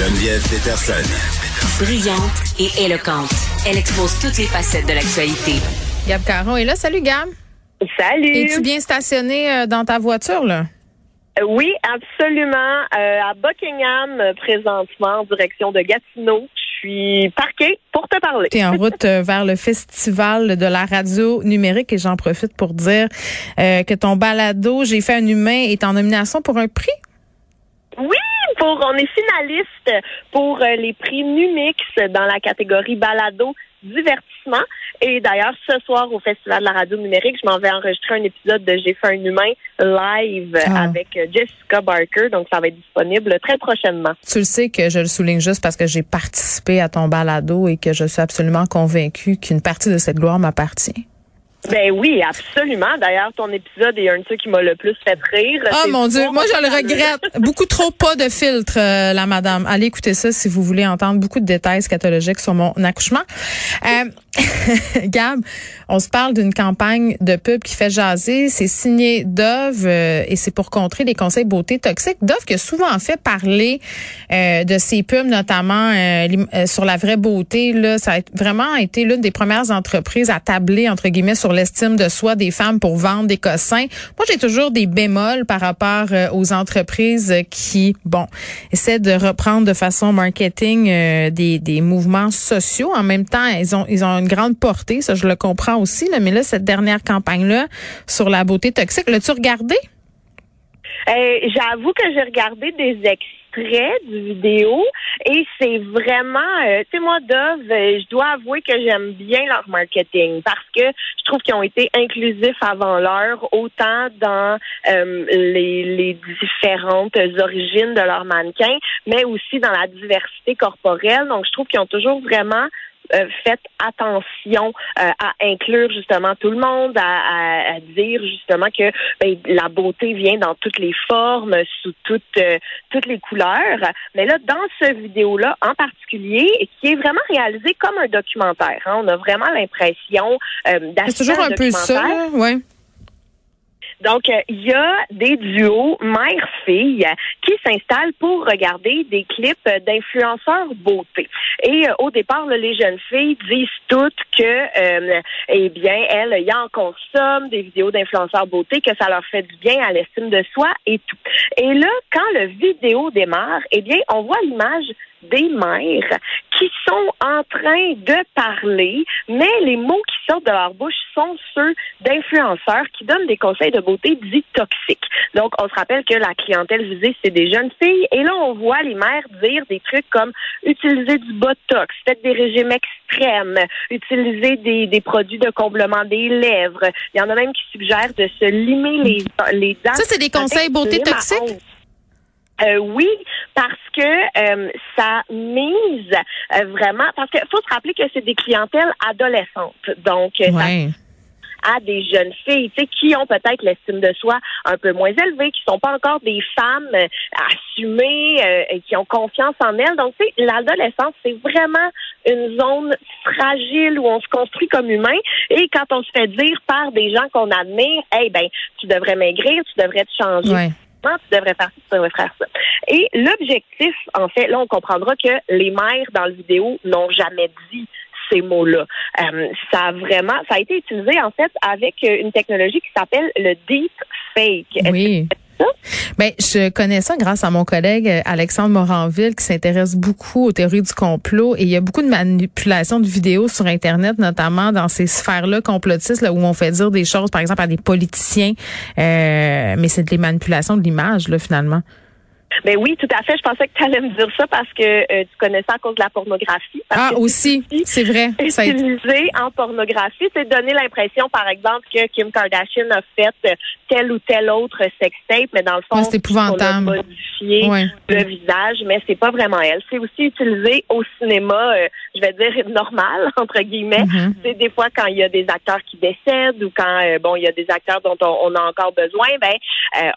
Geneviève Peterson. Brillante et éloquente. Elle expose toutes les facettes de l'actualité. Gab Caron est là. Salut, Gab. Salut. Es-tu bien stationné euh, dans ta voiture, là? Euh, Oui, absolument. Euh, à Buckingham, présentement, en direction de Gatineau. Je suis parquée pour te parler. Tu es en route vers le festival de la radio numérique et j'en profite pour dire euh, que ton balado J'ai fait un humain est en nomination pour un prix? Oui, pour on est finaliste pour euh, les prix Numix dans la catégorie balado divertissement. Et d'ailleurs, ce soir au Festival de la radio numérique, je m'en vais enregistrer un épisode de J'ai fait un humain live Ah. avec euh, Jessica Barker. Donc, ça va être disponible très prochainement. Tu le sais que je le souligne juste parce que j'ai participé à ton balado et que je suis absolument convaincue qu'une partie de cette gloire m'appartient. Ben oui, absolument. D'ailleurs, ton épisode est un de ceux qui m'a le plus fait rire. Oh mon Dieu, moi je le regrette. Beaucoup trop pas de filtre, euh, la madame. Allez écouter ça si vous voulez entendre beaucoup de détails scatologiques sur mon accouchement. Euh, Gab, on se parle d'une campagne de pub qui fait jaser. C'est signé Dove euh, et c'est pour contrer les conseils beauté toxiques. Dove qui a souvent fait parler euh, de ses pubs, notamment euh, sur la vraie beauté. Là, ça a vraiment été l'une des premières entreprises à tabler entre guillemets sur l'estime de soi des femmes pour vendre des cossins. Moi, j'ai toujours des bémols par rapport euh, aux entreprises qui, bon, essaient de reprendre de façon marketing euh, des, des mouvements sociaux. En même temps, ils ont ils ont une grande portée, ça je le comprends aussi. Là, mais là, cette dernière campagne là sur la beauté toxique, l'as-tu regardé? Euh, J'avoue que j'ai regardé des extraits du vidéo et c'est vraiment, euh, tu sais, moi, Dove, euh, je dois avouer que j'aime bien leur marketing parce que je trouve qu'ils ont été inclusifs avant l'heure, autant dans euh, les, les différentes origines de leurs mannequins, mais aussi dans la diversité corporelle. Donc, je trouve qu'ils ont toujours vraiment euh, faites attention euh, à inclure justement tout le monde, à, à- à dire justement que ben, la beauté vient dans toutes les formes, sous toutes euh, toutes les couleurs. Mais là, dans ce vidéo-là en particulier, qui est vraiment réalisé comme un documentaire, hein, on a vraiment l'impression euh, C'est d'assister toujours à un peu ça, ouais. Donc, euh, il y a des duos mère-fille qui s'installent pour regarder des clips d'influenceurs beauté. Et euh, au départ, là, les jeunes filles disent toutes que, euh, eh bien, elles, y en consomment des vidéos d'influenceurs beauté, que ça leur fait du bien à l'estime de soi et tout. Et là, quand le vidéo démarre, eh bien, on voit l'image des mères qui sont en train de parler, mais les mots qui sortent de leur bouche sont ceux d'influenceurs qui donnent des conseils de beauté dits toxiques. Donc, on se rappelle que la clientèle visée, c'est des jeunes filles. Et là, on voit les mères dire des trucs comme utiliser du botox, faites des régimes extrêmes, utiliser des, des produits de comblement des lèvres. Il y en a même qui suggèrent de se limer les, les dents. Ça, c'est des conseils beauté toxiques? Euh, oui, parce que euh, ça mise euh, vraiment parce qu'il faut se rappeler que c'est des clientèles adolescentes. Donc euh, ça à des jeunes filles, tu sais, qui ont peut-être l'estime de soi un peu moins élevée, qui sont pas encore des femmes euh, assumées, euh, et qui ont confiance en elles. Donc, tu sais, l'adolescence, c'est vraiment une zone fragile où on se construit comme humain. Et quand on se fait dire par des gens qu'on admire, hey, ben, tu devrais maigrir, tu devrais te changer. Ouais. Tu devrais faire ça, tu devrais faire ça. Et l'objectif, en fait, là, on comprendra que les mères dans la vidéo n'ont jamais dit ces mots-là. Euh, ça a vraiment, ça a été utilisé en fait avec euh, une technologie qui s'appelle le deep fake. Est-ce Oui. que Ben, je connais ça grâce à mon collègue euh, Alexandre Moranville qui s'intéresse beaucoup aux théories du complot. Et il y a beaucoup de manipulations de vidéos sur Internet, notamment dans ces sphères-là complotistes là, où on fait dire des choses, par exemple, à des politiciens, euh, mais c'est des manipulations de l'image, là, finalement. Ben oui, tout à fait. Je pensais que tu allais me dire ça parce que euh, tu connais ça à cause de la pornographie. ah, aussi, c'est vrai. Ça utilisé en pornographie, c'est donner l'impression, par exemple, que Kim Kardashian a fait tel ou tel autre sextape, mais dans le fond, c'est épouvantable. On a modifié le visage, mais c'est pas vraiment elle. C'est aussi utilisé au cinéma, euh, je vais dire normal entre guillemets. Mm-hmm. C'est des fois quand il y a des acteurs qui décèdent ou quand euh, bon il y a des acteurs dont on, a encore besoin, ben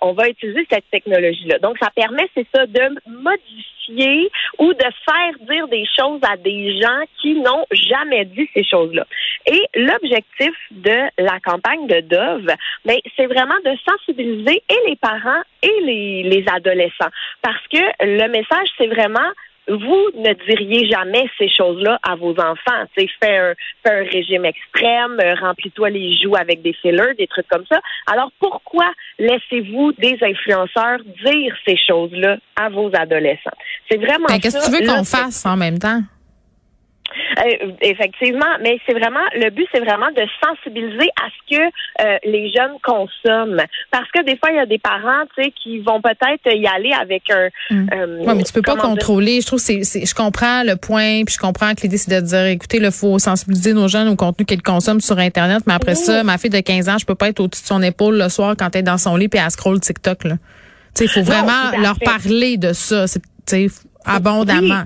on va utiliser cette technologie-là. Donc ça permet c'est ça, de modifier ou de faire dire des choses à des gens qui n'ont jamais dit ces choses-là. Et l'objectif de la campagne de Dove, ben, c'est vraiment de sensibiliser et les parents et les adolescents. Parce que le message, c'est vraiment vous ne diriez jamais ces choses-là à vos enfants. Tu fais un, fais un régime extrême, euh, remplis-toi les joues avec des fillers, des trucs comme ça. Alors pourquoi laissez-vous des influenceurs dire ces choses-là à vos adolescents? C'est vraiment ben, Qu'est-ce que tu veux qu'on fasse en même temps? Euh, effectivement, mais c'est vraiment le but, c'est vraiment de sensibiliser à ce que euh, les jeunes consomment, parce que des fois il y a des parents, tu sais, qui vont peut-être y aller avec un. Mm. Euh, mais tu peux pas contrôler. Je trouve c'est, je comprends le point, puis je comprends que l'idée c'est de dire, écoutez, il faut sensibiliser nos jeunes au contenu qu'ils consomment sur Internet, mais après ça, ma fille de 15 ans, je peux pas être au-dessus de son épaule le soir quand elle est dans son lit puis elle scroll TikTok là. Tu sais, il faut vraiment leur parler de ça, c'est abondamment.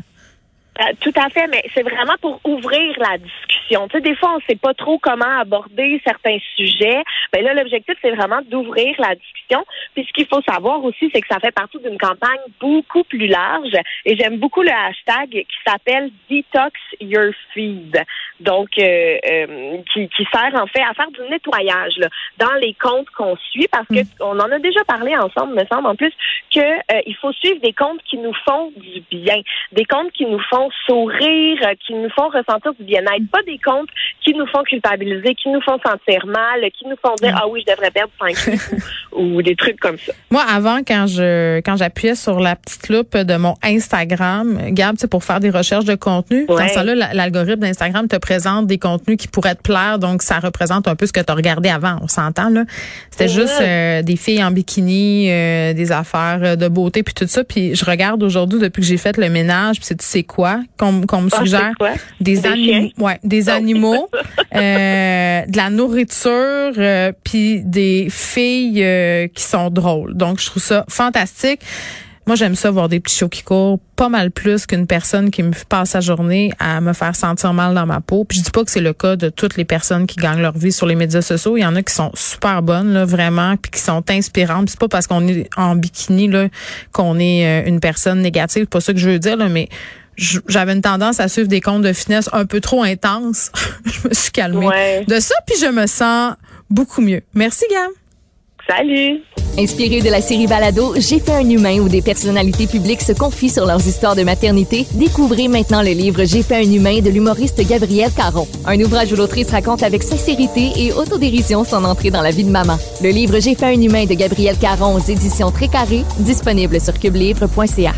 Tout à fait, mais c'est vraiment pour ouvrir la discussion. Tu sais, des fois, on ne sait pas trop comment aborder certains sujets. Mais là, l'objectif, c'est vraiment d'ouvrir la discussion. Puis ce qu'il faut savoir aussi, c'est que ça fait partie d'une campagne beaucoup plus large. Et j'aime beaucoup le hashtag qui s'appelle Detox Your Feed. Donc, euh, euh, qui, qui, sert en fait à faire du nettoyage là, dans les comptes qu'on suit, parce que mm. on en a déjà parlé ensemble, me semble, en plus, que il faut suivre des comptes qui nous font du bien, des comptes qui nous font sourire, euh, qui nous font ressentir du bien-être, pas des comptes qui nous font culpabiliser, qui nous font sentir mal, qui nous font dire mm. ah oui je devrais perdre 5 ou, des trucs comme ça. Moi avant quand je quand j'appuyais sur la petite loupe de mon Instagram, Gab, c'est pour faire des recherches de contenu. Dans ça là l'algorithme d'Instagram te présente des contenus qui pourraient te plaire, donc ça représente un peu ce que tu as regardé avant. On s'entend là. C'était juste euh, des filles en bikini, euh, des affaires de beauté puis tout ça. Puis je regarde aujourd'hui depuis que j'ai fait le ménage, puis c'est tu sais quoi qu'on me ah, suggère des, animaux, ouais, des animaux, euh, de la nourriture, euh, puis des filles euh, qui sont drôles. Donc je trouve ça fantastique. Moi, j'aime ça voir des petits shows qui courent pas mal plus qu'une personne qui me passe sa journée à me faire sentir mal dans ma peau. Puis je dis pas que c'est le cas de toutes les personnes qui gagnent leur vie sur les médias sociaux. Il y en a qui sont super bonnes, là, vraiment, puis qui sont inspirantes. c'est pas parce qu'on est en bikini là qu'on est une personne négative. C'est pas ça que je veux dire, là, mais j'avais une tendance à suivre des comptes de finesse un peu trop intenses. je me suis calmée de ça, puis je me sens beaucoup mieux. Merci, Gam. Salut. Inspiré de la série Balado, J'ai fait un humain où des personnalités publiques se confient sur leurs histoires de maternité, découvrez maintenant le livre J'ai fait un humain de l'humoriste Gabriel Caron. Un ouvrage où l'autrice raconte avec sincérité et autodérision son entrée dans la vie de maman. Le livre J'ai fait un humain de Gabriel Caron aux éditions Très Carré, disponible sur cubelivre.ca.